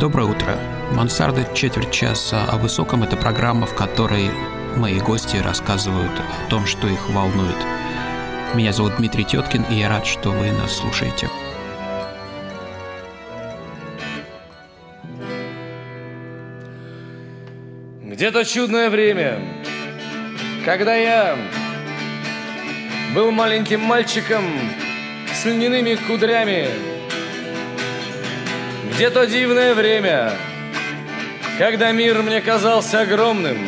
Доброе утро. Мансарда четверть часа о высоком – это программа, в которой мои гости рассказывают о том, что их волнует. Меня зовут Дмитрий Теткин, и я рад, что вы нас слушаете. Где-то чудное время, когда я был маленьким мальчиком с льняными кудрями. Где-то дивное время, когда мир мне казался огромным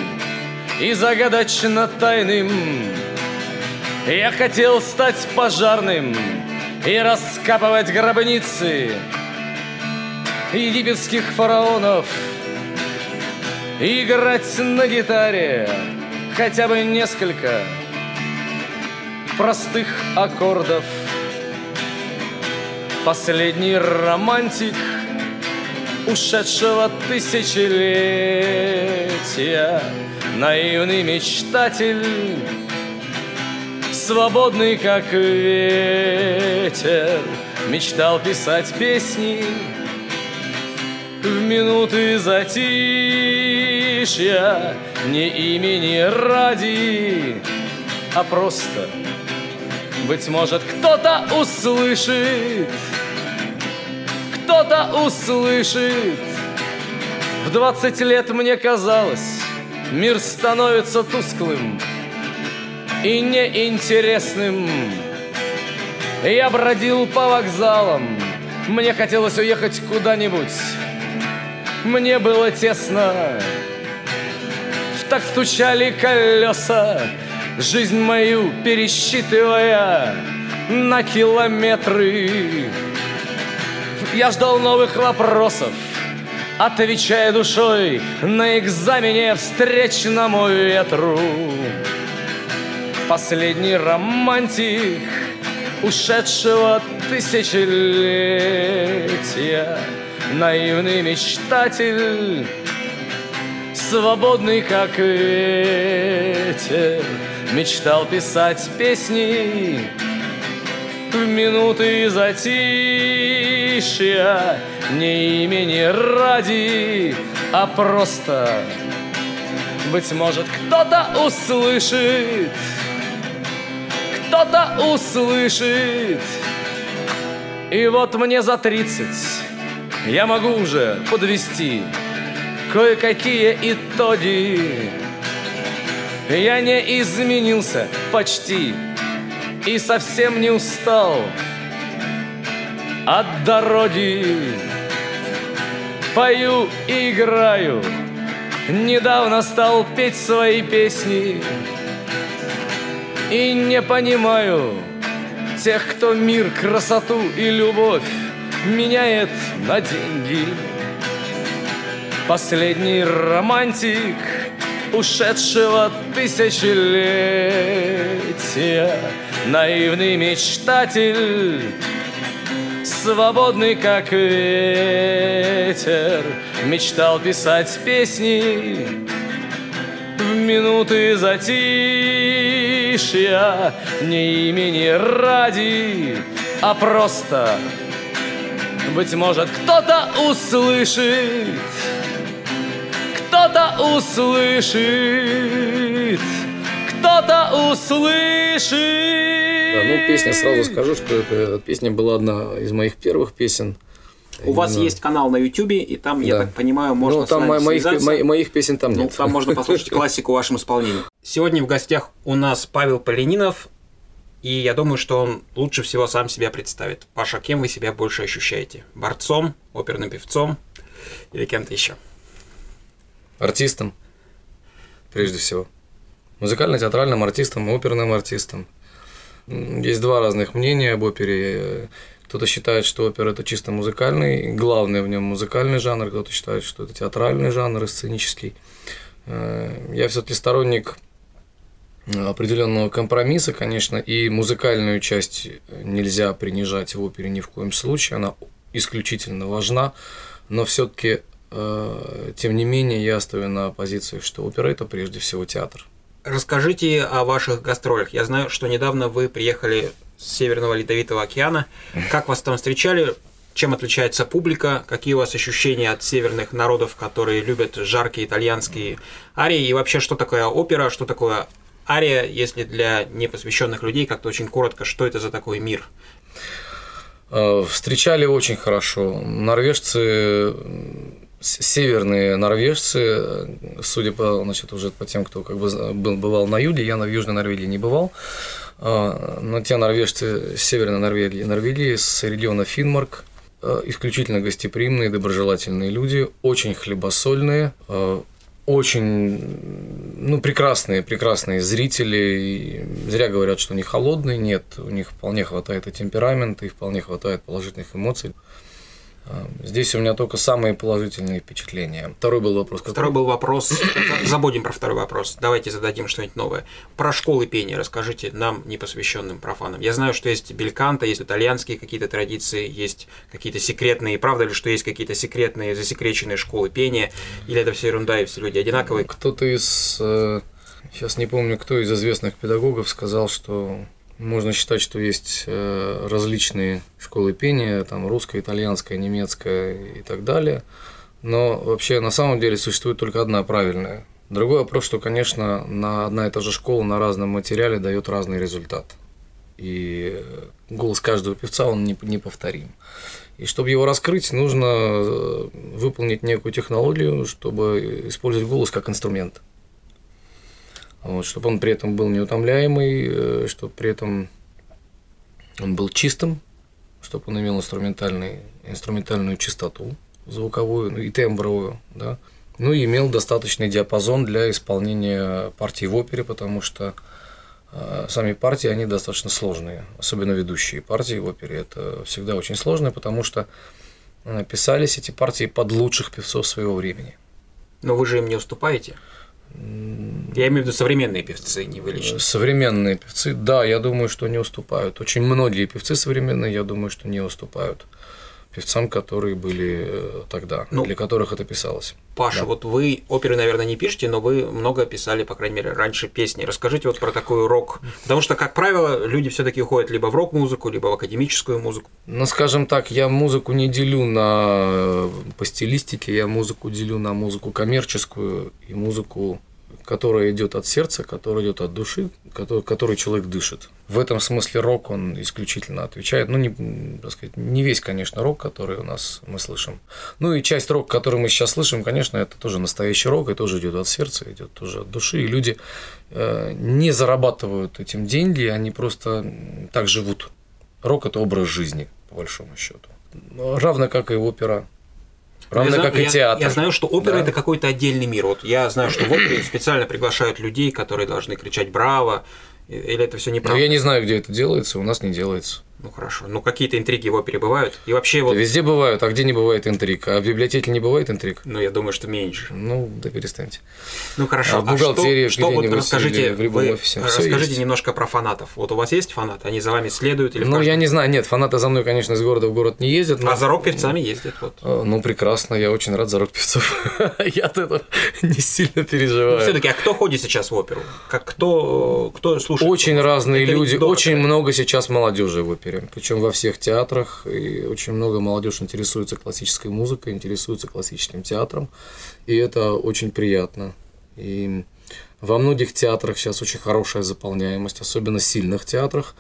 и загадочно тайным. Я хотел стать пожарным и раскапывать гробницы египетских фараонов – Играть на гитаре хотя бы несколько простых аккордов. Последний романтик ушедшего тысячелетия, наивный мечтатель, свободный как ветер, мечтал писать песни в минуты затишья. Не имени ради, а просто Быть может, кто-то услышит Кто-то услышит В двадцать лет мне казалось Мир становится тусклым И неинтересным Я бродил по вокзалам Мне хотелось уехать куда-нибудь мне было тесно. Так стучали колеса, жизнь мою пересчитывая на километры. Я ждал новых вопросов, отвечая душой на экзамене встречному ветру. Последний романтик ушедшего тысячелетия — наивный мечтатель, свободный как ветер, мечтал писать песни в минуты затишья, не имени ради, а просто, быть может, кто-то услышит, кто-то услышит, и вот мне за тридцать я могу уже подвести кое-какие итоги. Я не изменился почти и совсем не устал от дороги. Пою и играю, недавно стал петь свои песни и не понимаю тех, кто мир, красоту и любовь меняет на деньги. Последний романтик ушедшего тысячелетия, наивный мечтатель, свободный как ветер, мечтал писать песни в минуты затишья, не имени ради, а просто быть может, кто-то услышит, кто-то услышит, кто-то услышит. Да, ну, песня, сразу скажу, что эта песня была одна из моих первых песен. У Именно... вас есть канал на Ютубе, и там, да. я так понимаю, можно ну, там с вами моих, моих, моих песен там ну, нет. Там можно послушать классику в вашем исполнении. Сегодня в гостях у нас Павел Полининов, и я думаю, что он лучше всего сам себя представит. Паша, кем вы себя больше ощущаете? Борцом, оперным певцом или кем-то еще? Артистом, прежде всего. Музыкально-театральным артистом, оперным артистом. Есть два разных мнения об опере. Кто-то считает, что опера – это чисто музыкальный, главный в нем музыкальный жанр, кто-то считает, что это театральный жанр, сценический. Э, я все-таки сторонник определенного компромисса, конечно, и музыкальную часть нельзя принижать в опере ни в коем случае, она исключительно важна, но все-таки, э, тем не менее, я стою на позиции, что опера это прежде всего театр. Расскажите о ваших гастролях. Я знаю, что недавно вы приехали с Северного Ледовитого океана. Как вас там встречали? чем отличается публика, какие у вас ощущения от северных народов, которые любят жаркие итальянские арии, и вообще, что такое опера, что такое ария, если для непосвященных людей, как-то очень коротко, что это за такой мир? Э, встречали очень хорошо. Норвежцы, северные норвежцы, судя по, значит, уже по тем, кто как бы был, бывал на юге, я на Южной Норвегии не бывал, э, но те норвежцы Северной Норвегии, Норвегии с региона Финмарк, э, исключительно гостеприимные, доброжелательные люди, очень хлебосольные, очень ну, прекрасные, прекрасные зрители. И зря говорят, что они холодные. Нет, у них вполне хватает и темперамента, и вполне хватает положительных эмоций. А, здесь у меня только самые положительные впечатления. Второй был вопрос. Какой? Второй был вопрос. Забудем про второй вопрос. Давайте зададим что-нибудь новое. Про школы пения расскажите нам, непосвященным профанам. Я знаю, что есть бельканта, есть итальянские какие-то традиции, есть какие-то секретные. Правда ли, что есть какие-то секретные, засекреченные школы пения? Или это все ерунда и все люди одинаковые? Кто-то из э, Сейчас не помню, кто из известных педагогов сказал, что можно считать, что есть э, различные школы пения, там русская, итальянская, немецкая и так далее. Но вообще на самом деле существует только одна правильная. Другой вопрос, что, конечно, на одна и та же школа на разном материале дает разный результат. И голос каждого певца, он неповторим. И чтобы его раскрыть, нужно э, выполнить некую технологию, чтобы использовать голос как инструмент вот, чтобы он при этом был неутомляемый, э, чтобы при этом он был чистым, чтобы он имел инструментальный, инструментальную чистоту звуковую ну, и тембровую, да, ну и имел достаточный диапазон для исполнения партий в опере, потому что э, сами партии, они достаточно сложные, особенно ведущие партии в опере, это всегда очень сложно, потому что э, писались эти партии под лучших певцов своего времени. Но вы же им не уступаете? Я имею в виду современные певцы, не вы лично. Современные певцы, да, я думаю, что не уступают. Очень многие певцы современные, я думаю, что не уступают певцам, которые были э, тогда, ну, для которых это писалось. Паша, да. вот вы оперы, наверное, не пишете, но вы много писали, по крайней мере, раньше песни. Расскажите вот про такой рок. Потому что, как правило, люди все таки уходят либо в рок-музыку, либо в академическую музыку. Ну, скажем так, я музыку не делю на по стилистике, я музыку делю на музыку коммерческую и музыку которая идет от сердца, которая идет от души, который, который человек дышит. В этом смысле рок, он исключительно отвечает. Ну, не, так сказать, не весь, конечно, рок, который у нас мы слышим. Ну, и часть рок, который мы сейчас слышим, конечно, это тоже настоящий рок, и тоже идет от сердца, идет тоже от души. И люди э, не зарабатывают этим деньги, они просто так живут. Рок – это образ жизни, по большому счету. Равно как и опера, Ровно как и театр. Я знаю, что опера да. это какой-то отдельный мир. Вот я знаю, что в опере специально приглашают людей, которые должны кричать браво. Или это все неправда? Ну, я не знаю, где это делается, у нас не делается. Ну хорошо. Ну какие-то интриги в опере бывают? И вообще вот. Да везде бывают, а где не бывает интриг? А в библиотеке не бывает интриг? Ну я думаю, что меньше. Ну да перестаньте. Ну хорошо. А в бухгалтерии, а что, что вот расскажите, в любом вы, офисе. Расскажите есть. немножко про фанатов. Вот у вас есть фанаты? Они за вами следуют или? Ну я не знаю, нет, фанаты за мной, конечно, из города в город не ездят. Но... А за рок-певцами ездят вот. А, ну прекрасно, я очень рад за рок-певцов. я от этого не сильно переживаю. Ну, все-таки, а кто ходит сейчас в оперу? Как кто кто слушает? Очень разные люди, очень много сейчас молодежи в опере, причем во всех театрах, и очень много молодежь интересуется классической музыкой, интересуется классическим театром, и это очень приятно. И во многих театрах сейчас очень хорошая заполняемость, особенно сильных театрах.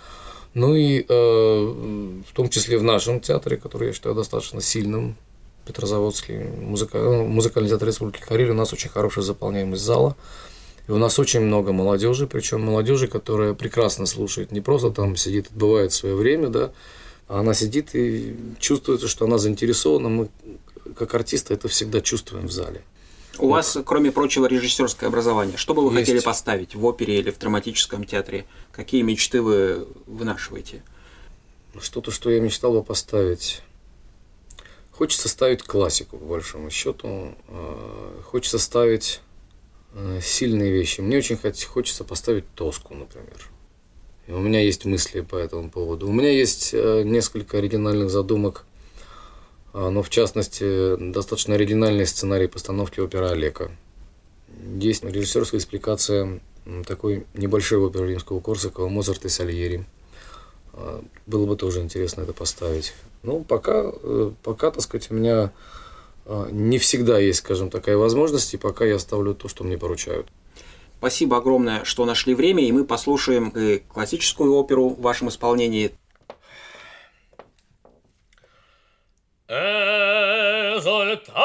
Ну и э, в том числе в нашем театре, который я считаю достаточно сильным, Петрозаводский музыка, ну, музыкальный театр Республики Карелия, у нас очень хорошая заполняемость зала. И у нас очень много молодежи, причем молодежи, которая прекрасно слушает, не просто там сидит, отбывает свое время, да, а она сидит и чувствуется, что она заинтересована. Мы, как артисты, это всегда чувствуем в зале. У вот. вас, кроме прочего, режиссерское образование. Что бы вы Есть. хотели поставить в опере или в драматическом театре? Какие мечты вы вынашиваете? Что-то, что я мечтал бы поставить. Хочется ставить классику, по большому счету. А, хочется ставить сильные вещи. Мне очень хочется поставить тоску, например. И у меня есть мысли по этому поводу. У меня есть э, несколько оригинальных задумок, а, но в частности достаточно оригинальный сценарий постановки оперы Олега. Есть режиссерская экспликация такой небольшой оперы римского Корсакова «Моцарт и Сальери». А, Было бы тоже интересно это поставить. Ну, пока, э, пока, так сказать, у меня не всегда есть, скажем, такая возможность, и пока я ставлю то, что мне поручают. Спасибо огромное, что нашли время, и мы послушаем и классическую оперу в вашем исполнении. Эзольтан